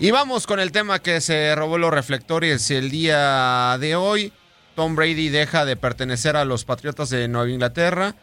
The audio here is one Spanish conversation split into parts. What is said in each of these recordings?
Y vamos con el tema que se robó los reflectores el día de hoy. Tom Brady deja de pertenecer a los Patriotas de Nueva Inglaterra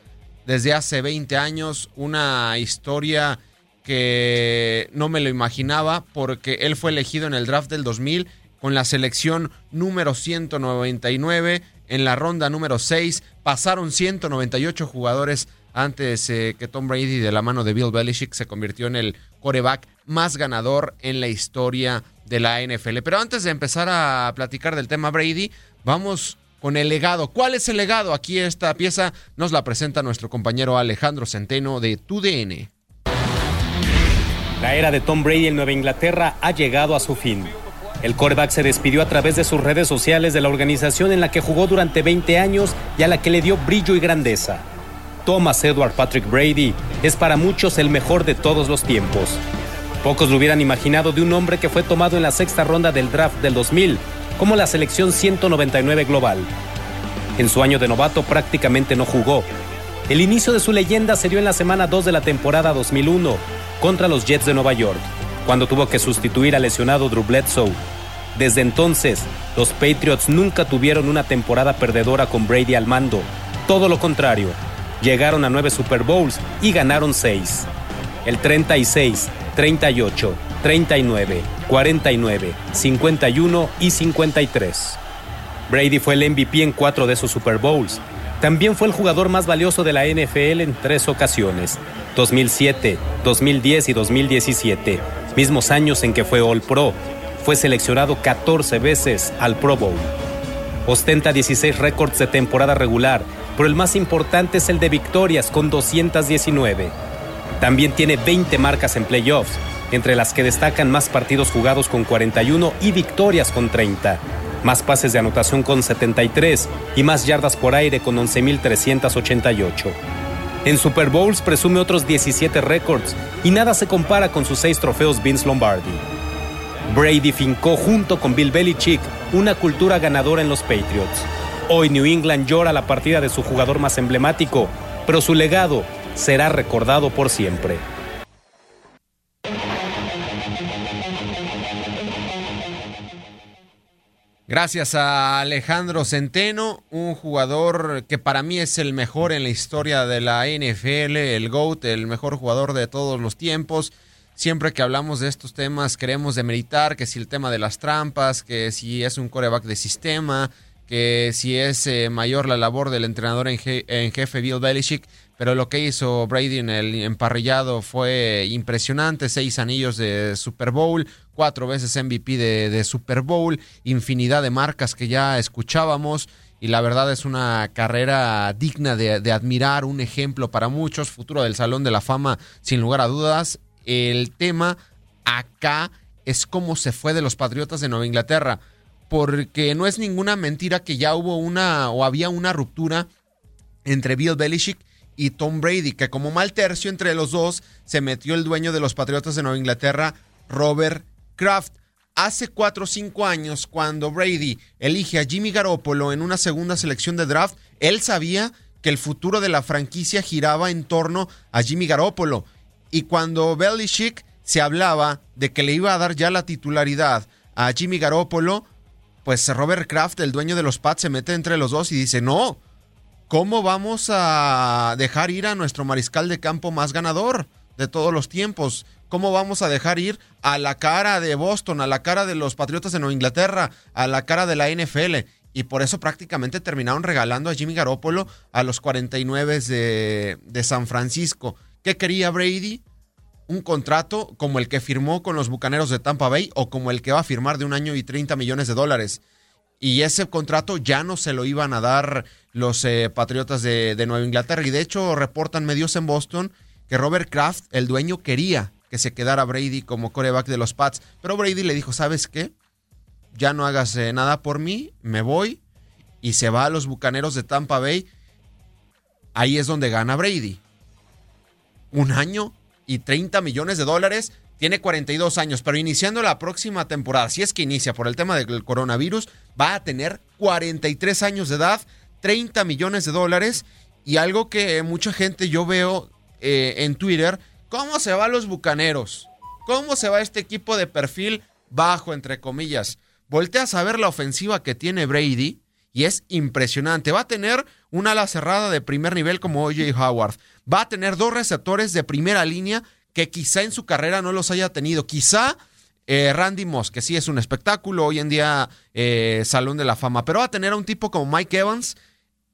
desde hace 20 años. Una historia que no me lo imaginaba porque él fue elegido en el draft del 2000 con la selección número 199 en la ronda número 6. Pasaron 198 jugadores antes eh, que Tom Brady de la mano de Bill Belichick se convirtió en el coreback más ganador en la historia de la NFL. Pero antes de empezar a platicar del tema Brady, vamos con el legado. ¿Cuál es el legado? Aquí esta pieza nos la presenta nuestro compañero Alejandro Centeno de TUDN. La era de Tom Brady en Nueva Inglaterra ha llegado a su fin. El quarterback se despidió a través de sus redes sociales de la organización en la que jugó durante 20 años y a la que le dio brillo y grandeza. Thomas Edward Patrick Brady es para muchos el mejor de todos los tiempos. Pocos lo hubieran imaginado de un hombre que fue tomado en la sexta ronda del draft del 2000 como la selección 199 global. En su año de novato prácticamente no jugó. El inicio de su leyenda se dio en la semana 2 de la temporada 2001 contra los Jets de Nueva York, cuando tuvo que sustituir al lesionado Drew Bledsoe. Desde entonces, los Patriots nunca tuvieron una temporada perdedora con Brady al mando. Todo lo contrario, llegaron a nueve Super Bowls y ganaron seis. El 36, 38, 39, 49, 51 y 53. Brady fue el MVP en cuatro de esos Super Bowls. También fue el jugador más valioso de la NFL en tres ocasiones, 2007, 2010 y 2017, mismos años en que fue All Pro. Fue seleccionado 14 veces al Pro Bowl. Ostenta 16 récords de temporada regular, pero el más importante es el de victorias con 219. También tiene 20 marcas en playoffs, entre las que destacan más partidos jugados con 41 y victorias con 30, más pases de anotación con 73 y más yardas por aire con 11.388. En Super Bowls presume otros 17 récords y nada se compara con sus seis trofeos Vince Lombardi. Brady fincó junto con Bill Belichick una cultura ganadora en los Patriots. Hoy New England llora la partida de su jugador más emblemático, pero su legado será recordado por siempre. Gracias a Alejandro Centeno, un jugador que para mí es el mejor en la historia de la NFL, el GOAT, el mejor jugador de todos los tiempos. Siempre que hablamos de estos temas queremos demeritar que si el tema de las trampas, que si es un coreback de sistema, que si es eh, mayor la labor del entrenador en, je- en jefe Bill Belichick, pero lo que hizo Brady en el emparrillado fue impresionante, seis anillos de Super Bowl, cuatro veces MVP de, Super Bowl, infinidad de marcas que ya escuchábamos y la verdad es una carrera digna de, de admirar, un ejemplo para muchos, futuro del Salón de la Fama sin lugar a dudas. El tema acá es cómo se fue de los Patriotas de Nueva Inglaterra porque no es ninguna mentira que ya hubo una o había una ruptura entre Bill Belichick y Tom Brady, que como mal tercio entre los dos se metió el dueño de los Patriotas de Nueva Inglaterra, Robert Kraft. Hace cuatro o cinco años, cuando Brady elige a Jimmy Garoppolo en una segunda selección de draft, él sabía que el futuro de la franquicia giraba en torno a Jimmy Garoppolo. Y cuando Belichick se hablaba de que le iba a dar ya la titularidad a Jimmy Garoppolo, pues Robert Kraft, el dueño de los Pats, se mete entre los dos y dice, no, ¿cómo vamos a dejar ir a nuestro mariscal de campo más ganador de todos los tiempos? ¿Cómo vamos a dejar ir a la cara de Boston, a la cara de los Patriotas de Nueva Inglaterra, a la cara de la NFL? Y por eso prácticamente terminaron regalando a Jimmy Garoppolo a los 49 de, de San Francisco. ¿Qué quería Brady? Un contrato como el que firmó con los Bucaneros de Tampa Bay o como el que va a firmar de un año y 30 millones de dólares. Y ese contrato ya no se lo iban a dar los eh, Patriotas de, Nueva Inglaterra. Y de hecho reportan medios en Boston que Robert Kraft, el dueño, quería que se quedara Brady como coreback de los Pats. Pero Brady le dijo, ¿sabes qué? Ya no hagas eh, nada por mí, me voy. Y se va a los Bucaneros de Tampa Bay. Ahí es donde gana Brady. Un año y 30 millones de dólares. Tiene 42 años, pero iniciando la próxima temporada, si es que inicia por el tema del coronavirus, va a tener 43 años de edad, 30 millones de dólares y algo que mucha gente yo veo eh, en Twitter, ¿cómo se va los Bucaneros? ¿Cómo se va este equipo de perfil bajo, entre comillas? Volteas a ver la ofensiva que tiene Brady y es impresionante. Va a tener un ala cerrada de primer nivel como OJ Howard. Va a tener dos receptores de primera línea que quizá en su carrera no los haya tenido. Quizá eh, Randy Moss, que sí es un espectáculo, hoy en día eh, Salón de la Fama, pero va a tener a un tipo como Mike Evans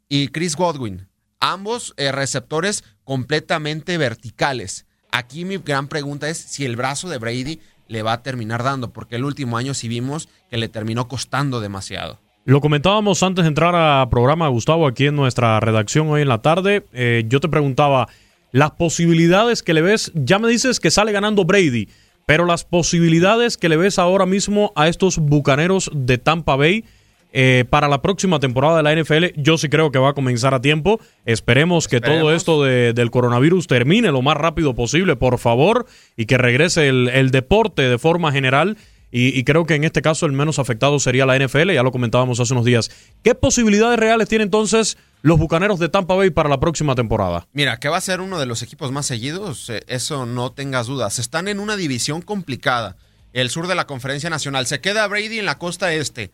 y Chris Godwin. Ambos eh, receptores completamente verticales. Aquí mi gran pregunta es si el brazo de Brady le va a terminar dando, porque el último año sí vimos que le terminó costando demasiado. Lo comentábamos antes de entrar a programa, Gustavo, aquí en nuestra redacción hoy en la tarde. Eh, yo te preguntaba las posibilidades que le ves. Ya me dices que sale ganando Brady, pero las posibilidades que le ves ahora mismo a estos bucaneros de Tampa Bay eh, para la próxima temporada de la NFL, yo sí creo que va a comenzar a tiempo. Esperemos que todo esto de- del coronavirus termine lo más rápido posible, por favor, y que regrese el, el deporte de forma general. Y, creo que en este caso el menos afectado sería la NFL, ya lo comentábamos hace unos días. ¿Qué posibilidades reales tiene entonces los Bucaneros de Tampa Bay para la próxima temporada? Mira, que va a ser uno de los equipos más seguidos, eh, eso no tengas dudas. Están en una división complicada, el sur de la Conferencia Nacional. Se queda Brady en la costa este,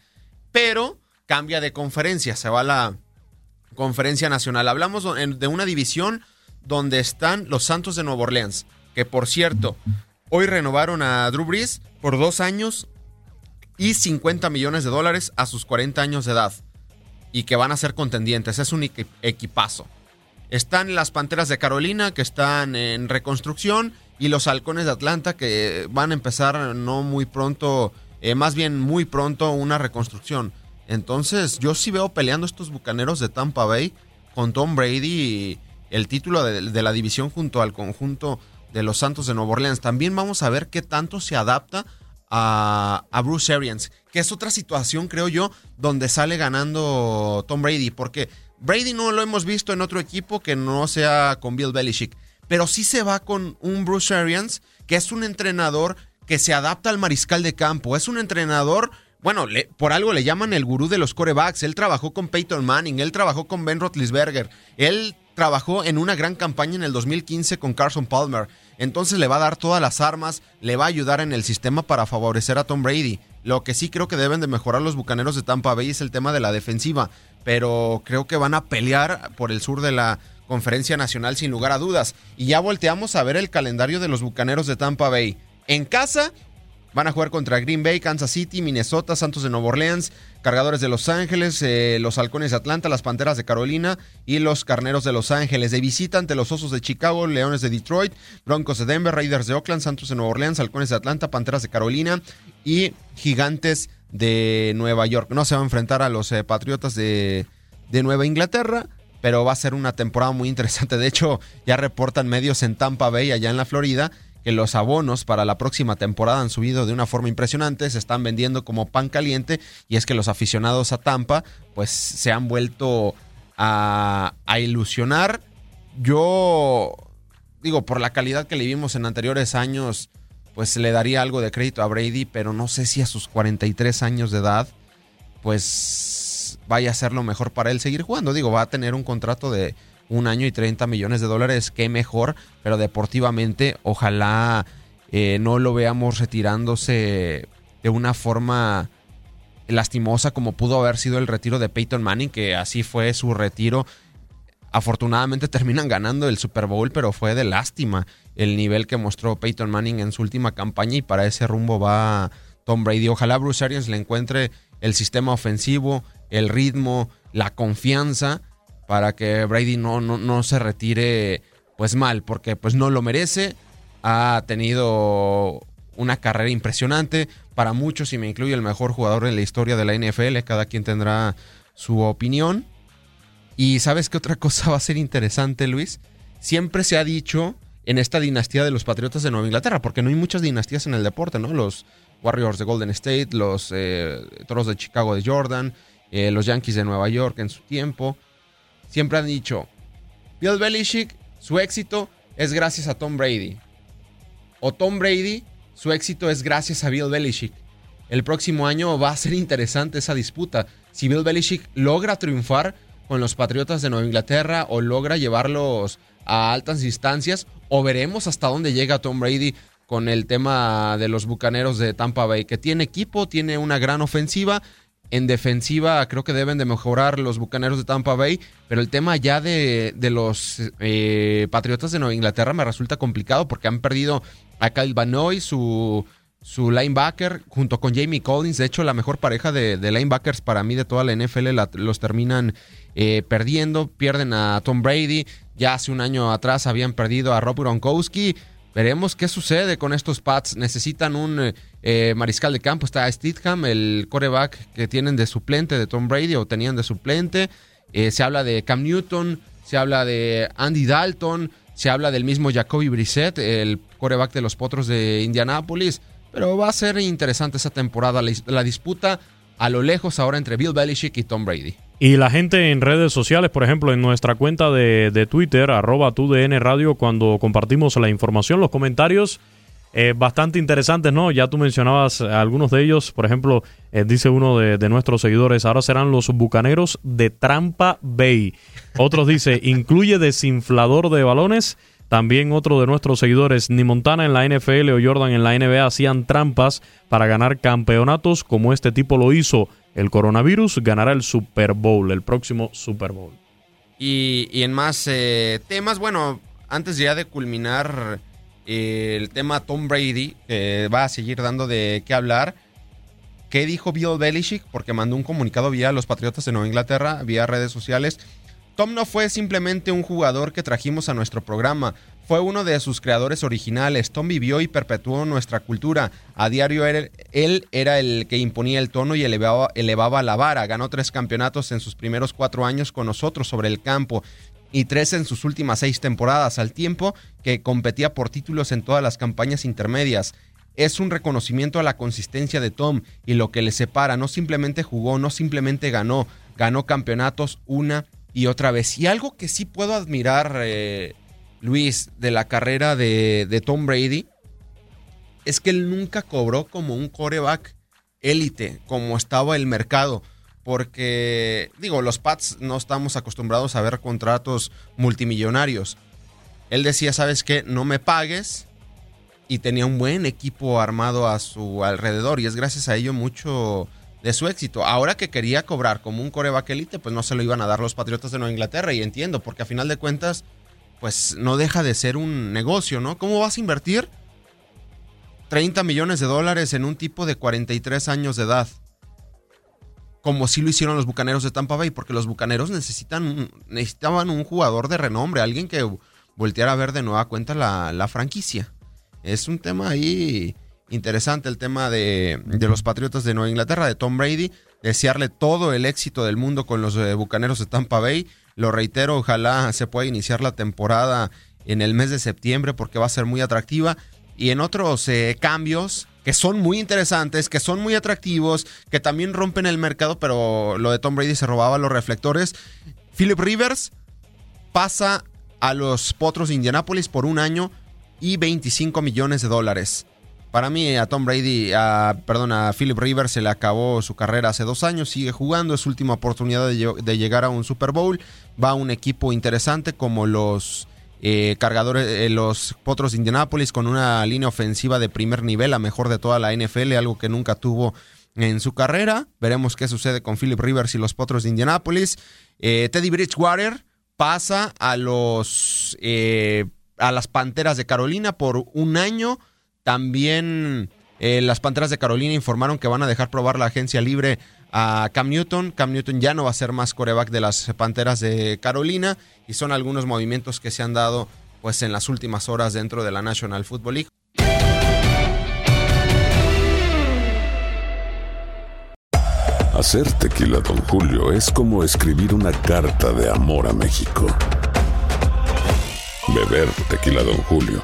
pero cambia de conferencia, se va a la Conferencia Nacional. Hablamos de una división donde están los Santos de Nueva Orleans, que por cierto, hoy renovaron a Drew Brees por dos años y 50 millones de dólares a sus 40 años de edad y que van a ser contendientes. Es un equi- equipazo. Están las Panteras de Carolina que están en reconstrucción y los Halcones de Atlanta que van a empezar no muy pronto, eh, más bien muy pronto una reconstrucción. Entonces yo sí veo peleando estos Bucaneros de Tampa Bay con Tom Brady el título de la división junto al conjunto de los Santos de Nueva Orleans. También vamos a ver qué tanto se adapta a, a Bruce Arians, que es otra situación, creo yo, donde sale ganando Tom Brady, porque Brady no lo hemos visto en otro equipo que no sea con Bill Belichick, pero sí se va con un Bruce Arians, que es un entrenador que se adapta al mariscal de campo, es un entrenador... Bueno, por algo le llaman el gurú de los corebacks. Él trabajó con Peyton Manning, él trabajó con Ben Roethlisberger, él trabajó en una gran campaña en el 2015 con Carson Palmer. Entonces le va a dar todas las armas, le va a ayudar en el sistema para favorecer a Tom Brady. Lo que sí creo que deben de mejorar los Bucaneros de Tampa Bay es el tema de la defensiva, pero creo que van a pelear por el sur de la Conferencia Nacional sin lugar a dudas. Y ya volteamos a ver el calendario de los Bucaneros de Tampa Bay. En casa Van a jugar contra Green Bay, Kansas City, Minnesota, Santos de Nueva Orleans, Cargadores de Los Ángeles, eh, los Halcones de Atlanta, las Panteras de Carolina y los Carneros de Los Ángeles. De visita ante los Osos de Chicago, Leones de Detroit, Broncos de Denver, Raiders de Oakland, Santos de Nueva Orleans, Halcones de Atlanta, Panteras de Carolina y Gigantes de Nueva York. No se va a enfrentar a los eh, Patriotas de, de Nueva Inglaterra, pero va a ser una temporada muy interesante. De hecho, ya reportan medios en Tampa Bay, allá en la Florida, que los abonos para la próxima temporada han subido de una forma impresionante, se están vendiendo como pan caliente y es que los aficionados a Tampa pues se han vuelto a, ilusionar. Yo digo, por la calidad que le vimos en anteriores años, pues le daría algo de crédito a Brady, pero no sé si a sus 43 años de edad, pues vaya a ser lo mejor para él seguir jugando. Digo, va a tener un contrato de un año y 30 millones de dólares, qué mejor, pero deportivamente ojalá eh, no lo veamos retirándose de una forma lastimosa como pudo haber sido el retiro de Peyton Manning, que así fue su retiro. Afortunadamente terminan ganando el Super Bowl, pero fue de lástima el nivel que mostró Peyton Manning en su última campaña y para ese rumbo va Tom Brady. Ojalá Bruce Arians le encuentre el sistema ofensivo, el ritmo, la confianza para que Brady no, no, no se retire pues mal, porque pues no lo merece. Ha tenido una carrera impresionante. Para muchos, y me incluye el mejor jugador en la historia de la NFL, cada quien tendrá su opinión. Y sabes qué otra cosa va a ser interesante, Luis? Siempre se ha dicho en esta dinastía de los Patriotas de Nueva Inglaterra, porque no hay muchas dinastías en el deporte, ¿no? Los Warriors de Golden State, los eh, Toros de Chicago de Jordan, eh, los Yankees de Nueva York en su tiempo. Siempre han dicho, Bill Belichick, su éxito es gracias a Tom Brady. O Tom Brady, su éxito es gracias a Bill Belichick. El próximo año va a ser interesante esa disputa. Si Bill Belichick logra triunfar con los Patriotas de Nueva Inglaterra o logra llevarlos a altas instancias, o veremos hasta dónde llega Tom Brady con el tema de los Bucaneros de Tampa Bay, que tiene equipo, tiene una gran ofensiva. En defensiva creo que deben de mejorar los Bucaneros de Tampa Bay, pero el tema ya de, de los eh, Patriotas de Nueva Inglaterra me resulta complicado porque han perdido a Kyle Banoy, su, su linebacker, junto con Jamie Collins. De hecho, la mejor pareja de, linebackers para mí de toda la NFL los terminan eh, perdiendo. Pierden a Tom Brady. Ya hace un año atrás habían perdido a Rob Gronkowski. Veremos qué sucede con estos Pats. Necesitan un eh, mariscal de campo. Está Stidham, el coreback que tienen de suplente de Tom Brady o tenían de suplente. Eh, se habla de Cam Newton, se habla de Andy Dalton, se habla del mismo Jacoby Brissett, el coreback de los Potros de Indianápolis. Pero va a ser interesante esa temporada. La disputa a lo lejos ahora entre Bill Belichick y Tom Brady. Y la gente en redes sociales, por ejemplo, en nuestra cuenta de, de Twitter, arroba TUDN Radio, cuando compartimos la información, los comentarios eh, bastante interesantes, ¿no? Ya tú mencionabas algunos de ellos, por ejemplo, eh, dice uno de, de, nuestros seguidores, ahora serán los bucaneros de Trampa Bay. Otros dice, incluye desinflador de balones. También otro de nuestros seguidores, ni Montana en la NFL o Jordan en la NBA hacían trampas para ganar campeonatos como este tipo lo hizo el coronavirus ganará el Super Bowl, el próximo Super Bowl. Y, en más eh, temas, bueno, antes ya de culminar eh, el tema Tom Brady, que va a seguir dando de qué hablar, ¿qué dijo Bill Belichick? Porque mandó un comunicado vía los Patriotas de Nueva Inglaterra, vía redes sociales. Tom no fue simplemente un jugador que trajimos a nuestro programa, fue uno de sus creadores originales. Tom vivió y perpetuó nuestra cultura. A diario él, era el que imponía el tono y elevaba, elevaba la vara. Ganó tres campeonatos en sus primeros cuatro años con nosotros sobre el campo y tres en sus últimas seis temporadas, al tiempo que competía por títulos en todas las campañas intermedias. Es un reconocimiento a la consistencia de Tom y lo que le separa. No simplemente jugó, no simplemente ganó, ganó campeonatos una y otra vez. Y algo que sí puedo admirar, eh, Luis, de la carrera de, de, Tom Brady, es que él nunca cobró como un coreback élite, como estaba el mercado. Porque, digo, los Pats no estamos acostumbrados a ver contratos multimillonarios. Él decía, ¿sabes qué? No me pagues. Y tenía un buen equipo armado a su alrededor. Y es gracias a ello mucho de su éxito. Ahora que quería cobrar como un coreback elite, pues no se lo iban a dar los Patriotas de Nueva Inglaterra. Y entiendo, porque a final de cuentas, pues no deja de ser un negocio, ¿no? ¿Cómo vas a invertir 30 millones de dólares en un tipo de 43 años de edad? Como si lo hicieron los Bucaneros de Tampa Bay, porque los Bucaneros necesitan, necesitaban un jugador de renombre, alguien que volteara a ver de nueva cuenta la, la franquicia. Es un tema ahí interesante el tema de, los Patriotas de Nueva Inglaterra, de Tom Brady. Desearle todo el éxito del mundo con los eh, Bucaneros de Tampa Bay. Lo reitero, ojalá se pueda iniciar la temporada en el mes de septiembre porque va a ser muy atractiva. y en otros eh, cambios que son muy interesantes, que son muy atractivos, que también rompen el mercado, pero lo de Tom Brady se robaba los reflectores. Philip Rivers pasa a los Potros de Indianápolis por un año y 25 millones de dólares. Para mí, a Tom Brady, a, perdón, a Philip Rivers se le acabó su carrera hace dos años, sigue jugando, es su última oportunidad de, llegar a un Super Bowl. Va a un equipo interesante como los eh, eh, los Potros de Indianápolis, con una línea ofensiva de primer nivel, la mejor de toda la NFL, algo que nunca tuvo en su carrera. Veremos qué sucede con Philip Rivers y los Potros de Indianápolis. Eh, Teddy Bridgewater pasa a los a las Panteras de Carolina por un año. También eh, las Panteras de Carolina informaron que van a dejar probar la agencia libre a Cam Newton. Cam Newton ya no va a ser más coreback de las Panteras de Carolina y son algunos movimientos que se han dado pues en las últimas horas dentro de la National Football League. Hacer tequila, don Julio, es como escribir una carta de amor a México. Beber tequila, don Julio,